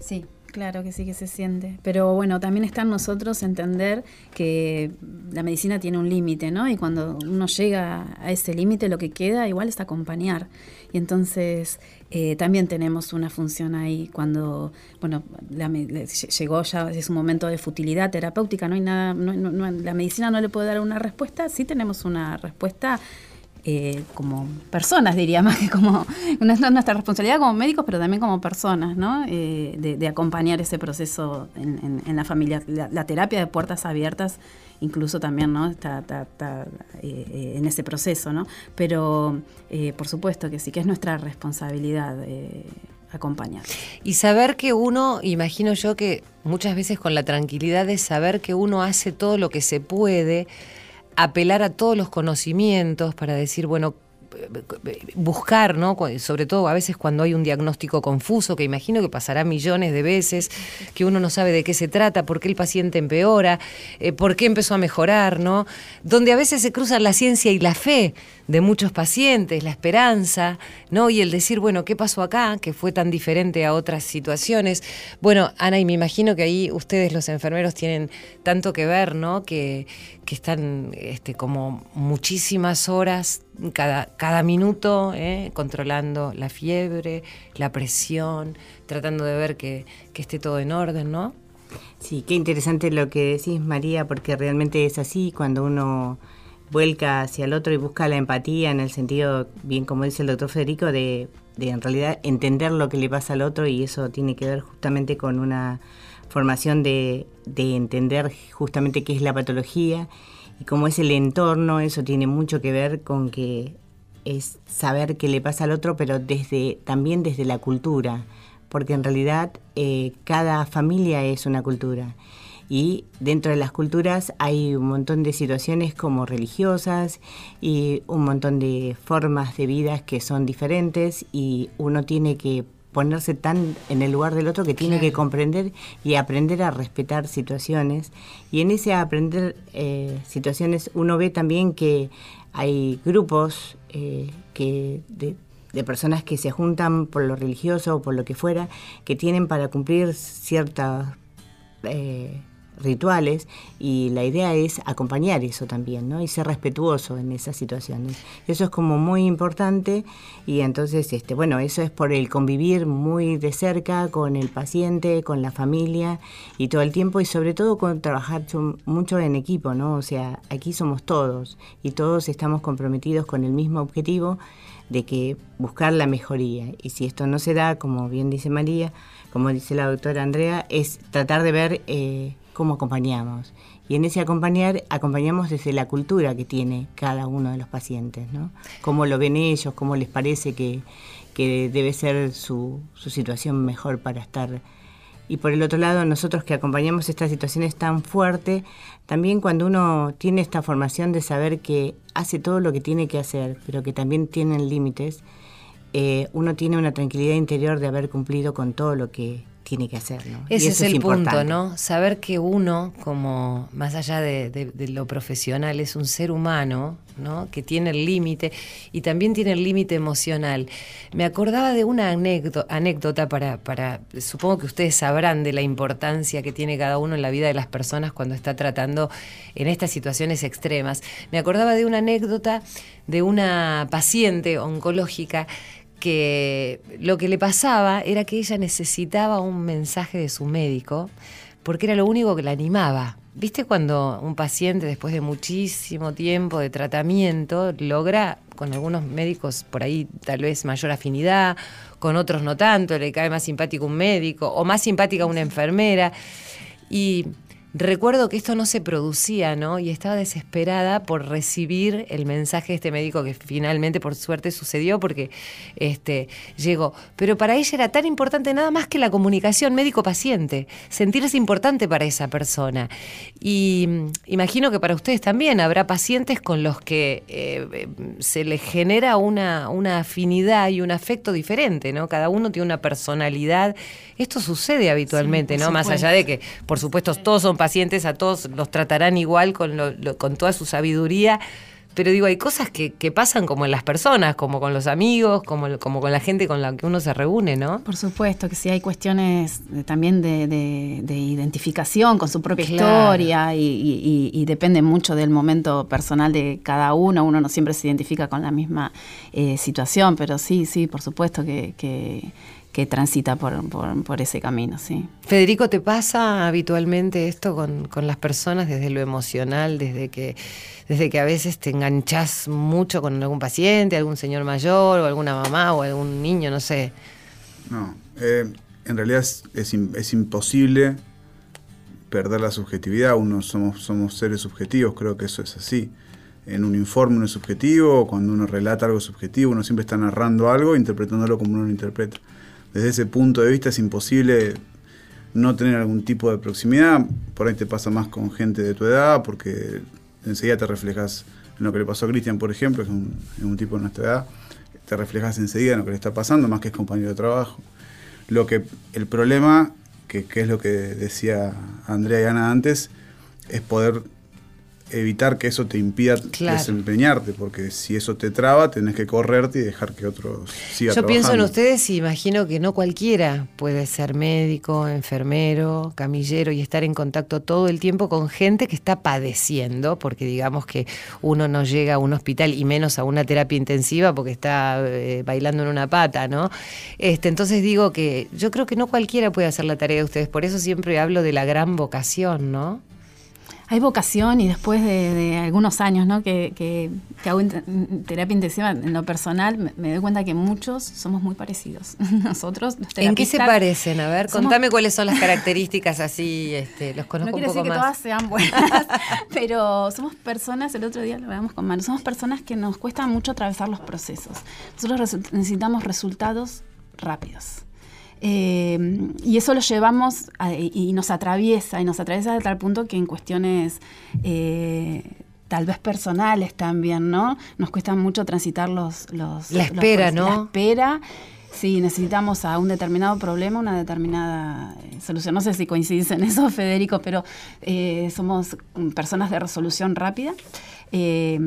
Sí, Claro que sí que se siente. Pero bueno, también está en nosotros entender que la medicina tiene un límite, ¿no? Y cuando uno llega a ese límite, lo que queda igual es acompañar. Y entonces eh, también tenemos una función ahí cuando, bueno, llegó ya, es un momento de futilidad terapéutica, no hay nada, la medicina no le puede dar una respuesta, sí tenemos una respuesta eh, como personas, diría, más que como nuestra responsabilidad como médicos, pero también como personas, ¿no? Eh, de, acompañar ese proceso en, la familia. La, terapia de puertas abiertas, incluso también, ¿no? Está, eh, en ese proceso, ¿no? Pero por supuesto que sí, que es nuestra responsabilidad acompañar. Y saber que uno, imagino yo que muchas veces con la tranquilidad de saber que uno hace todo lo que se puede, apelar a todos los conocimientos para decir, bueno, buscar, ¿no? Sobre todo a veces cuando hay un diagnóstico confuso, que imagino que pasará millones de veces, que uno no sabe de qué se trata, por qué el paciente empeora, eh, por qué empezó a mejorar, ¿no? Donde a veces se cruzan la ciencia y la fe de muchos pacientes, la esperanza, ¿no? Y el decir, bueno, ¿qué pasó acá? Que fue tan diferente a otras situaciones. Bueno, Ana, y me imagino que ahí ustedes los enfermeros tienen tanto que ver, ¿no? Que, que están este, como muchísimas horas cada, cada minuto ¿eh? controlando la fiebre, la presión, tratando de ver que, que esté todo en orden, ¿no? Sí, qué interesante lo que decís, María, porque realmente es así cuando uno vuelca hacia el otro y busca la empatía en el sentido, bien como dice el doctor Federico, de, de en realidad entender lo que le pasa al otro y eso tiene que ver justamente con una formación de, de entender justamente qué es la patología y cómo es el entorno, eso tiene mucho que ver con que es saber qué le pasa al otro, pero desde también desde la cultura, porque en realidad eh, cada familia es una cultura. Y dentro de las culturas hay un montón de situaciones como religiosas y un montón de formas de vida que son diferentes y uno tiene que ponerse tan en el lugar del otro que tiene que comprender y aprender a respetar situaciones. Y en ese aprender eh, situaciones uno ve también que hay grupos eh, que de, personas que se juntan por lo religioso o por lo que fuera, que tienen para cumplir ciertas... Eh, rituales y la idea es acompañar eso también, ¿no? Y ser respetuoso en esas situaciones. Eso es como muy importante y entonces, este, bueno, eso es por el convivir muy de cerca con el paciente, con la familia y todo el tiempo y sobre todo con trabajar mucho en equipo, ¿no? O sea, aquí somos todos y todos estamos comprometidos con el mismo objetivo de que buscar la mejoría. Y si esto no se da, como bien dice María, como dice la doctora Andrea, es tratar de ver eh, cómo acompañamos. Y en ese acompañar, acompañamos desde la cultura que tiene cada uno de los pacientes, ¿no? Cómo lo ven ellos, cómo les parece que, debe ser su, su situación mejor para estar. Y por el otro lado, nosotros que acompañamos estas situaciones tan fuertes, también cuando uno tiene esta formación de saber que hace todo lo que tiene que hacer, pero que también tienen límites, eh, uno tiene una tranquilidad interior de haber cumplido con todo lo que tiene que hacer. ¿no? Ese es el punto, ¿no? Saber que uno, como más allá de, lo profesional, es un ser humano, ¿no? Que tiene el límite y también tiene el límite emocional. Me acordaba de una anécdota, anécdota para, para, supongo que ustedes sabrán de la importancia que tiene cada uno en la vida de las personas cuando está tratando en estas situaciones extremas. Me acordaba de una anécdota de una paciente oncológica que lo que le pasaba era que ella necesitaba un mensaje de su médico porque era lo único que la animaba. ¿Viste cuando un paciente después de muchísimo tiempo de tratamiento logra con algunos médicos por ahí tal vez mayor afinidad, con otros no tanto, le cae más simpático un médico o más simpática una enfermera? Y recuerdo que esto no se producía, ¿no? Y estaba desesperada por recibir el mensaje de este médico que finalmente, por suerte, sucedió porque este, llegó. Pero para ella era tan importante nada más que la comunicación médico-paciente, sentirse importante para esa persona. Y mm, imagino que para ustedes también habrá pacientes con los que eh, se les genera una, una afinidad y un afecto diferente, ¿no? Cada uno tiene una personalidad. Esto sucede habitualmente, ¿no? Más allá de que, por supuesto, todos son pacientes, a todos los tratarán igual con, con toda su sabiduría. Pero digo, hay cosas que, pasan como en las personas, como con los amigos, como, como con la gente con la que uno se reúne, ¿no? Por supuesto, que sí hay cuestiones también de, identificación con su propia historia y, depende mucho del momento personal de cada uno. Uno no siempre se identifica con la misma eh, situación, pero sí, sí, por supuesto que que transita por, ese camino, sí. Federico, ¿te pasa habitualmente esto con, las personas desde lo emocional, desde que, desde que a veces te enganchas mucho con algún paciente, algún señor mayor, o alguna mamá, o algún niño, no sé? No, eh, en realidad es, imposible perder la subjetividad, uno somos, somos seres subjetivos, creo que eso es así en un informe uno es subjetivo, cuando uno relata algo subjetivo, uno siempre está narrando algo, interpretándolo como uno lo interpreta desde ese punto de vista es imposible no tener algún tipo de proximidad. Por ahí te pasa más con gente de tu edad, porque enseguida te reflejas en lo que le pasó a Cristian, por ejemplo, que es un, tipo de nuestra edad. Te reflejas enseguida en lo que le está pasando, más que es compañero de trabajo. Lo que, el problema, que, que es lo que decía Andrea y Ana antes, es poder evitar que eso te impida desempeñarte, porque si eso te traba, tenés que correrte y dejar que otros sigan Yo pienso en ustedes y imagino que no cualquiera puede ser médico, enfermero, camillero y estar en contacto todo el tiempo con gente que está padeciendo, porque digamos que uno no llega a un hospital y menos a una terapia intensiva porque está eh, bailando en una pata, ¿no? Este, entonces digo que yo creo que no cualquiera puede hacer la tarea de ustedes, por eso siempre hablo de la gran vocación, ¿no? Hay vocación y después de, algunos años ¿no? que, que, hago terapia intensiva en lo personal, me, doy cuenta que muchos somos muy parecidos. Nosotros, los ¿En qué se parecen? A ver, contame cuáles son las características así, este, los conozco no quiere decir que todas sean buenas, pero somos personas, el otro día lo veamos con Manu, somos personas que nos cuesta mucho atravesar los procesos. Nosotros necesitamos resultados rápidos. Eh, y eso lo llevamos y nos atraviesa, y nos atraviesa de tal punto que en cuestiones eh, tal vez personales también, ¿no? Nos cuesta mucho transitar los... los la espera, ¿no? La espera. Sí, necesitamos a un determinado problema una determinada eh, solución. No sé si coincidís en eso, Federico, pero somos personas de resolución rápida. Eh,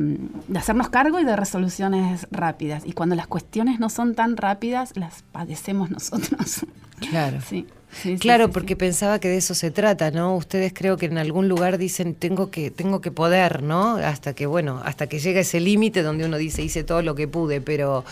de hacernos cargo y de resoluciones rápidas. Y cuando las cuestiones no son tan rápidas, las padecemos nosotros. Claro. Sí. claro, porque pensaba que de eso se trata, ¿no? Ustedes creo que en algún lugar dicen tengo que tengo que poder, ¿no? Hasta que bueno, hasta que llega ese límite donde uno dice hice todo lo que pude, pero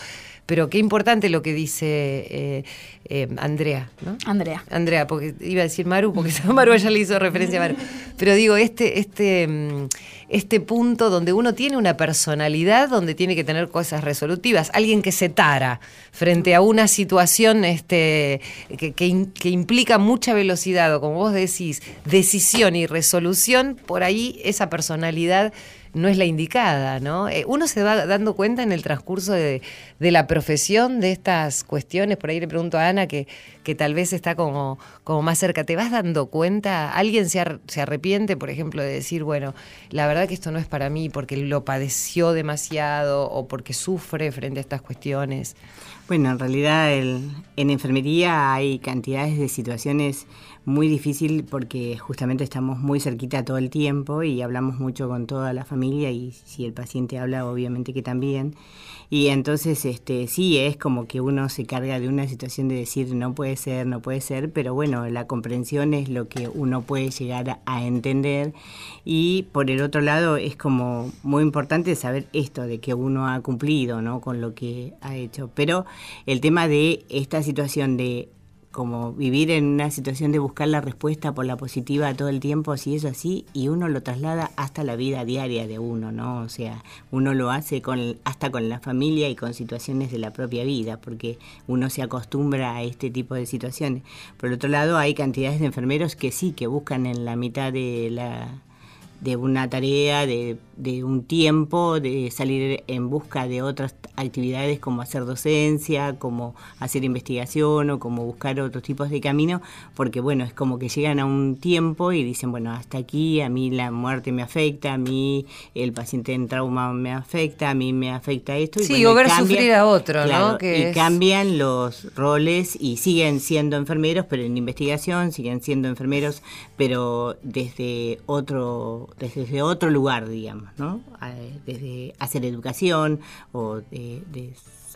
pero qué importante lo que dice eh, eh, Andrea, ¿no? Andrea. Andrea, porque iba a decir Maru, porque Maru ya le hizo referencia a Maru. Pero digo, este, este, mm, este punto donde uno tiene una personalidad, donde tiene que tener cosas resolutivas, alguien que se tara frente a una situación este, que, que implica mucha velocidad, o como vos decís, decisión y resolución, por ahí esa personalidad no es la indicada, ¿no? Eh, uno se va dando cuenta en el transcurso de, la profesión de estas cuestiones, por ahí le pregunto a Ana que, que tal vez está como, como más cerca, ¿te vas dando cuenta? ¿Alguien se, se arrepiente, por ejemplo, de decir, bueno, la verdad que esto no es para mí porque lo padeció demasiado o porque sufre frente a estas cuestiones? Bueno, en realidad en enfermería hay cantidades de situaciones muy difícil porque justamente estamos muy cerquita todo el tiempo y hablamos mucho con toda la familia y si el paciente habla obviamente que también. Y entonces este sí es como que uno se carga de una situación de decir no puede ser, no puede ser, pero bueno, la comprensión es lo que uno puede llegar a entender y por el otro lado es como muy importante saber esto de que uno ha cumplido, ¿no? con lo que ha hecho. Pero el tema de esta situación de como vivir en una situación de buscar la respuesta por la positiva todo el tiempo, si es así, y uno lo traslada hasta la vida diaria de uno, ¿no? O sea, uno lo hace con, hasta con la familia y con situaciones de la propia vida, porque uno se acostumbra a este tipo de situaciones. Por otro lado, hay cantidades de enfermeros que sí, que buscan en la mitad de la de una tarea, de, de, un tiempo, de salir en busca de otras actividades como hacer docencia, como hacer investigación o como buscar otros tipos de camino, porque bueno, es como que llegan a un tiempo y dicen, bueno, hasta aquí a mí la muerte me afecta, a mí el paciente en trauma me afecta, a mí me afecta esto. Sí, o ver sufrir a otro, ¿no? y cambian los roles y siguen siendo enfermeros, pero en investigación, siguen siendo enfermeros, pero desde otro desde otro lugar, digamos, ¿no? Desde hacer educación o de,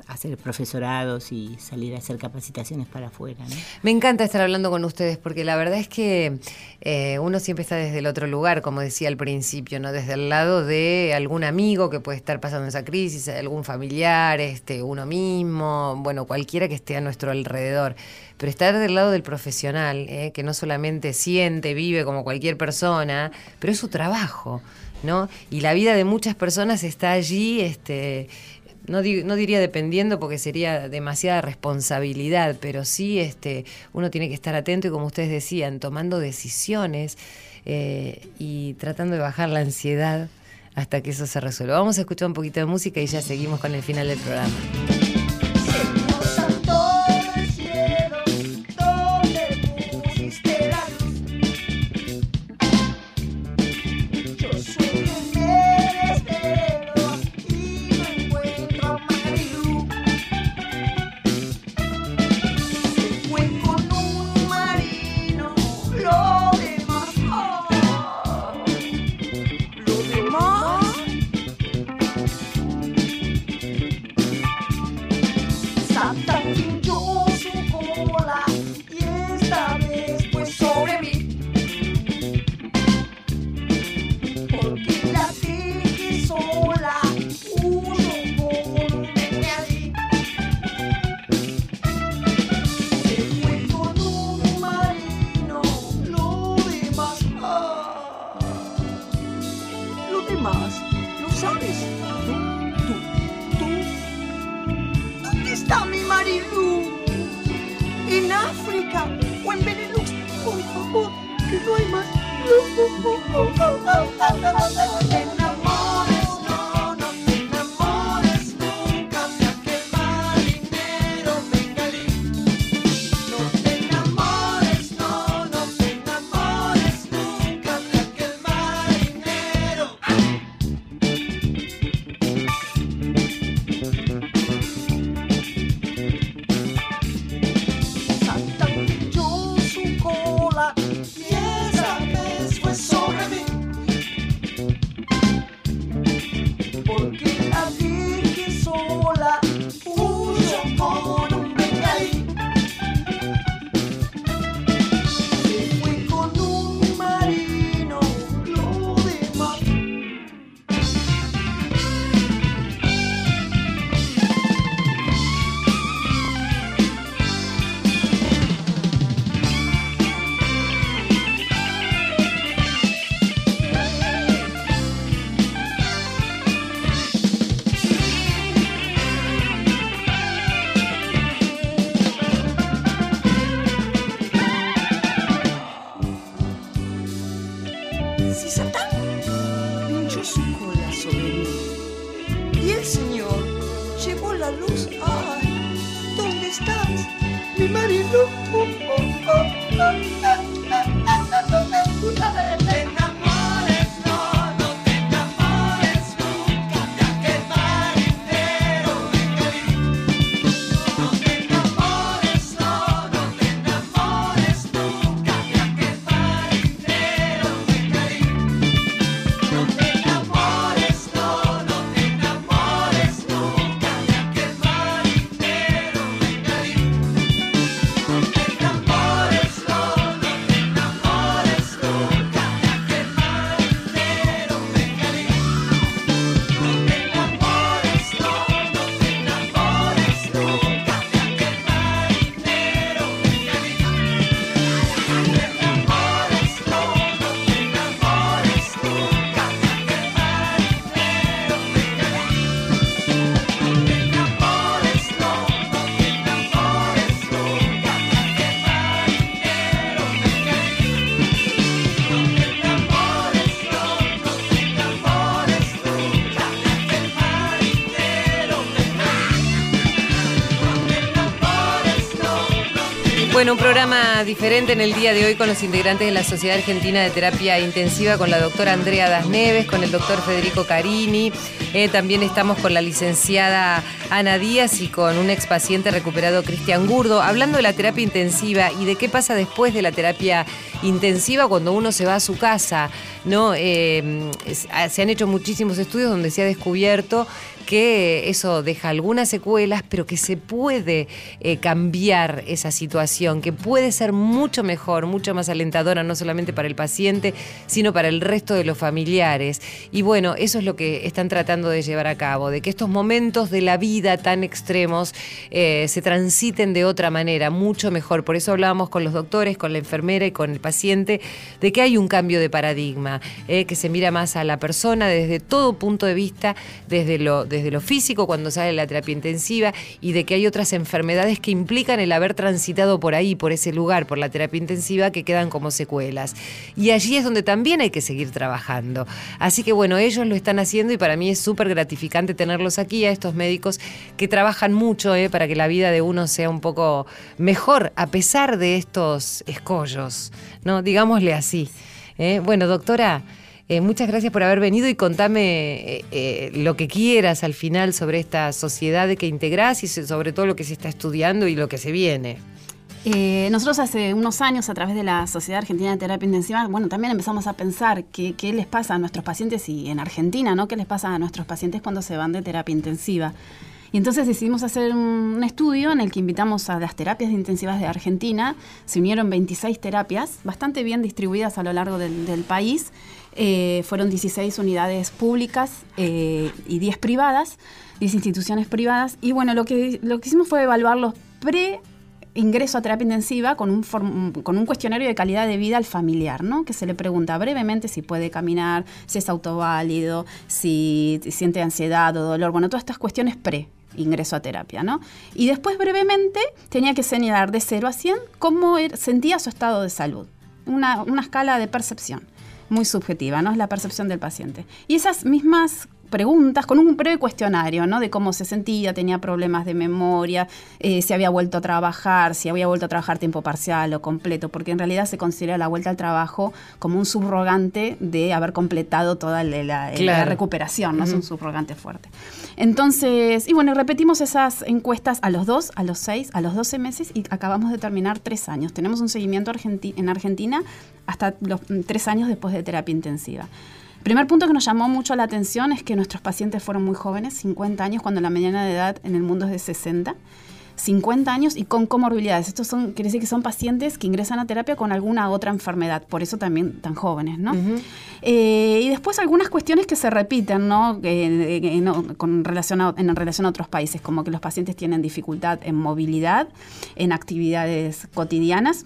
hacer profesorados y salir a hacer capacitaciones para afuera. Me encanta estar hablando con ustedes porque la verdad es que eh, uno siempre está desde el otro lugar, como decía al principio, no desde el lado de algún amigo que puede estar pasando esa crisis, algún familiar, este, uno mismo, bueno, cualquiera que esté a nuestro alrededor pero estar del lado del profesional, ¿eh? que no solamente siente, vive como cualquier persona, pero es su trabajo, ¿no? Y la vida de muchas personas está allí, este, no, no, diría dependiendo porque sería demasiada responsabilidad, pero sí este, uno tiene que estar atento y como ustedes decían, tomando decisiones eh, y tratando de bajar la ansiedad hasta que eso se resuelva. Vamos a escuchar un poquito de música y ya seguimos con el final del programa. Yeah. Un programa diferente en el día de hoy con los integrantes de la Sociedad Argentina de Terapia Intensiva, con la doctora Andrea Das Neves, con el doctor Federico Carini. Eh, también estamos con la licenciada Ana Díaz y con un expaciente recuperado, Cristian Gurdo, hablando de la terapia intensiva y de qué pasa después de la terapia intensiva cuando uno se va a su casa. ¿no? Eh, se han hecho muchísimos estudios donde se ha descubierto que eso deja algunas secuelas, pero que se puede eh, cambiar esa situación, que puede ser mucho mejor, mucho más alentadora, no solamente para el paciente, sino para el resto de los familiares. Y bueno, eso es lo que están tratando de llevar a cabo, de que estos momentos de la vida tan extremos eh, se transiten de otra manera, mucho mejor. Por eso hablábamos con los doctores, con la enfermera y con el paciente, de que hay un cambio de paradigma, eh, que se mira más a la persona desde todo punto de vista, desde lo desde lo físico cuando sale la terapia intensiva y de que hay otras enfermedades que implican el haber transitado por ahí, por ese lugar, por la terapia intensiva, que quedan como secuelas. Y allí es donde también hay que seguir trabajando. Así que bueno, ellos lo están haciendo y para mí es súper gratificante tenerlos aquí, a estos médicos que trabajan mucho eh, para que la vida de uno sea un poco mejor a pesar de estos escollos, ¿no? Digámosle así. Eh. Bueno, doctora, eh, muchas gracias por haber venido y contame eh, eh, lo que quieras al final sobre esta sociedad que integrás y sobre todo lo que se está estudiando y lo que se viene. nosotros hace unos años, a través de la Sociedad Argentina de Terapia Intensiva, bueno, también empezamos a pensar qué, les pasa a nuestros pacientes y en Argentina, ¿no? ¿Qué les pasa a nuestros pacientes cuando se van de terapia intensiva? Y entonces decidimos hacer un, estudio en el que invitamos a las terapias intensivas de Argentina. Se unieron 26 terapias, bastante bien distribuidas a lo largo del país. Eh, fueron 16 unidades públicas eh, y 10 privadas, 10 instituciones privadas. Y bueno, lo que, lo que hicimos fue evaluar los pre ingreso a terapia intensiva con un, con un cuestionario de calidad de vida al familiar, ¿no? Que se le pregunta brevemente si puede caminar, si es autoválido, si siente ansiedad o dolor, bueno, todas estas cuestiones pre ingreso a terapia, ¿no? Y después brevemente tenía que señalar de 0 a 100 cómo er, sentía su estado de salud, una, una escala de percepción muy subjetiva, ¿no? Es la percepción del paciente. Y esas mismas preguntas con un breve cuestionario, ¿no? De cómo se sentía, tenía problemas de memoria, eh, si había vuelto a trabajar, si había vuelto a trabajar tiempo parcial o completo, porque en realidad se considera la vuelta al trabajo como un subrogante de haber completado toda la, recuperación, ¿no? Es un subrogante fuerte. Entonces, y bueno, repetimos esas encuestas a los dos, a los seis, a los doce meses y acabamos de terminar tres años. Tenemos un seguimiento en Argentina hasta los tres años después de terapia intensiva. Primer punto que nos llamó mucho la atención es que nuestros pacientes fueron muy jóvenes, 50 años, cuando la mediana de edad en el mundo es de 60. 50 años y con comorbilidades. Estos son, quiere decir que son pacientes que ingresan a terapia con alguna otra enfermedad, por eso también tan jóvenes, ¿no? Eh, y después algunas cuestiones que se repiten, ¿no? con relación en relación a otros países, como que los pacientes tienen dificultad en movilidad, en actividades cotidianas.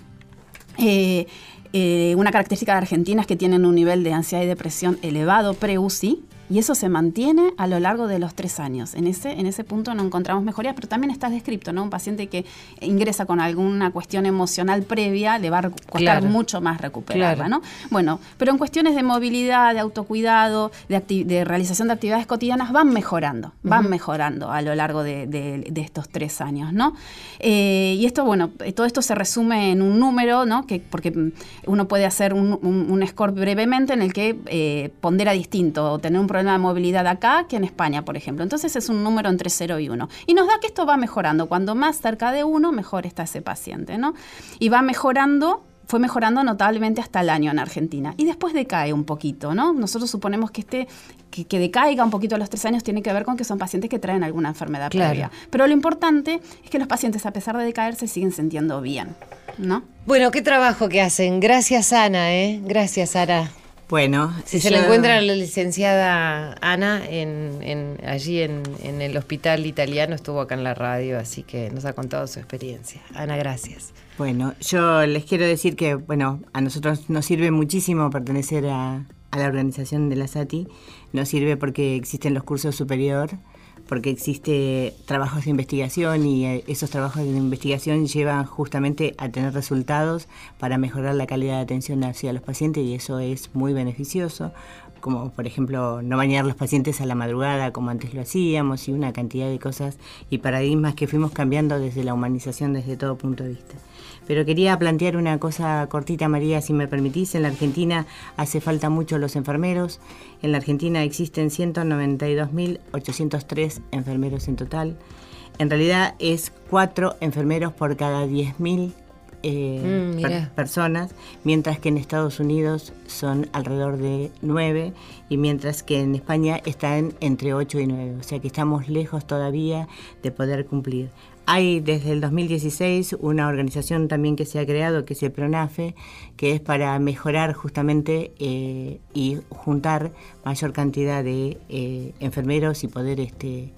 Eh, eh, una característica de Argentina es que tienen un nivel de ansiedad y depresión elevado pre-UCI, y eso se mantiene a lo largo de los tres años. En ese, en ese punto no encontramos mejoría, pero también está descrito, ¿no? Un paciente que ingresa con alguna cuestión emocional previa le va a costar mucho más recuperarla, ¿no? Bueno, pero en cuestiones de movilidad, de autocuidado, de, realización de actividades cotidianas van mejorando, van mejorando a lo largo de, estos tres años, ¿no? Eh, y esto, bueno, todo esto se resume en un número, ¿no? Que, porque uno puede hacer un, score brevemente en el que eh, pondera distinto o tener un problema de movilidad acá que en España, por ejemplo. Entonces es un número entre 0 y 1. Y nos da que esto va mejorando. Cuando más cerca de 1, mejor está ese paciente, ¿no? Y va mejorando fue mejorando notablemente hasta el año en Argentina. Y después decae un poquito, ¿no? Nosotros suponemos que este, que, decaiga un poquito a los tres años tiene que ver con que son pacientes que traen alguna enfermedad previa. Pero lo importante es que los pacientes, a pesar de decaer, se siguen sintiendo bien, ¿no? Bueno, qué trabajo que hacen. Gracias, Ana, ¿eh? Gracias, Ana. Bueno, si se la encuentra la licenciada Ana en, allí en, el hospital italiano, estuvo acá en la radio, así que nos ha contado su experiencia. Ana, gracias. Bueno, yo les quiero decir que, bueno, a nosotros nos sirve muchísimo pertenecer a, a la organización de la SATI, nos sirve porque existen los cursos superior porque existe trabajos de investigación y eh, esos trabajos de investigación llevan justamente a tener resultados para mejorar la calidad de atención hacia los pacientes y eso es muy beneficioso como por ejemplo no bañar los pacientes a la madrugada como antes lo hacíamos y una cantidad de cosas y paradigmas que fuimos cambiando desde la humanización desde todo punto de vista. Pero quería plantear una cosa cortita, María, si me permitís. En la Argentina hace falta mucho los enfermeros. En la Argentina existen 192.803 enfermeros en total. En realidad es cuatro enfermeros por cada 10.000 eh, mm, personas, mientras que en Estados Unidos son alrededor de 9 y mientras que en España están entre 8 y 9. O sea que estamos lejos todavía de poder cumplir. Hay desde el 2016 una organización también que se ha creado, que es el PRONAFE, que es para mejorar justamente eh, y juntar mayor cantidad de eh, enfermeros y poder este,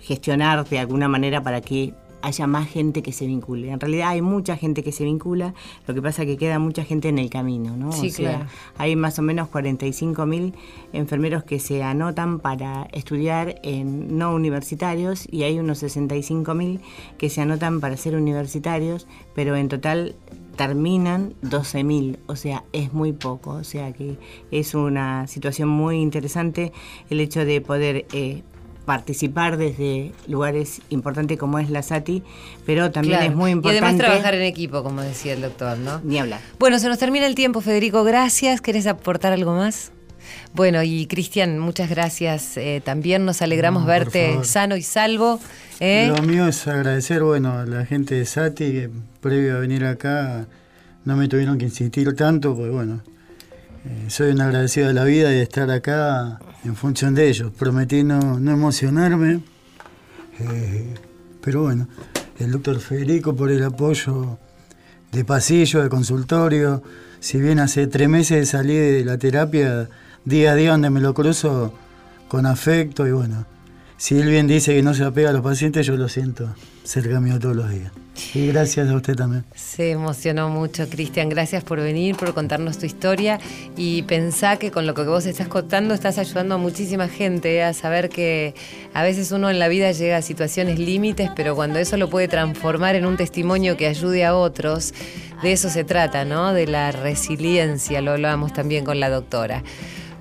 gestionar de alguna manera para que haya más gente que se vincule. En realidad hay mucha gente que se vincula, lo que pasa es que queda mucha gente en el camino, ¿no? Sí, claro. hay más o menos 45 mil enfermeros que se anotan para estudiar en no universitarios y hay unos 65 mil que se anotan para ser universitarios, pero en total terminan 12.000, o sea, es muy poco, o sea que es una situación muy interesante el hecho de poder eh, participar desde lugares importantes como es la SATI, pero también es muy importante. Y además trabajar en equipo, como decía el doctor, ¿no? Ni hablar. Bueno, se nos termina el tiempo, Federico. Gracias. ¿Querés aportar algo más? Bueno, y Cristian, muchas gracias. Eh, también nos alegramos verte sano y salvo. ¿eh? Lo mío es agradecer, bueno, a la gente de SATI que previo a venir acá no me tuvieron que insistir tanto, pues bueno, eh, soy un agradecido de la vida y de estar acá en función de ellos. Prometí no, emocionarme, eh, pero bueno, el doctor Federico por el apoyo de pasillo, de consultorio. Si bien hace tres meses salí de la terapia, día a día donde me lo cruzo con afecto y bueno, si él bien dice que no se apega a los pacientes, yo lo siento cerca mío todos los días. Y gracias a usted también. Se emocionó mucho, Cristian. Gracias por venir, por contarnos tu historia y pensá que con lo que vos estás contando estás ayudando a muchísima gente a saber que a veces uno en la vida llega a situaciones límites, pero cuando eso lo puede transformar en un testimonio que ayude a otros, de eso se trata, ¿no? De la resiliencia, lo hablábamos también con la doctora.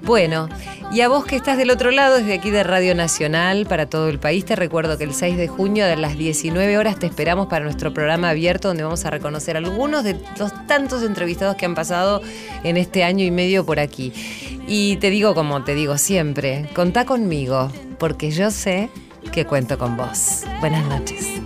Bueno, y a vos que estás del otro lado, desde aquí de Radio Nacional para todo el país, te recuerdo que el 6 de junio a las 19 horas te esperamos para nuestro programa abierto donde vamos a reconocer algunos de los tantos entrevistados que han pasado en este año y medio por aquí. Y te digo como te digo siempre, contá conmigo, porque yo sé que cuento con vos. Buenas noches.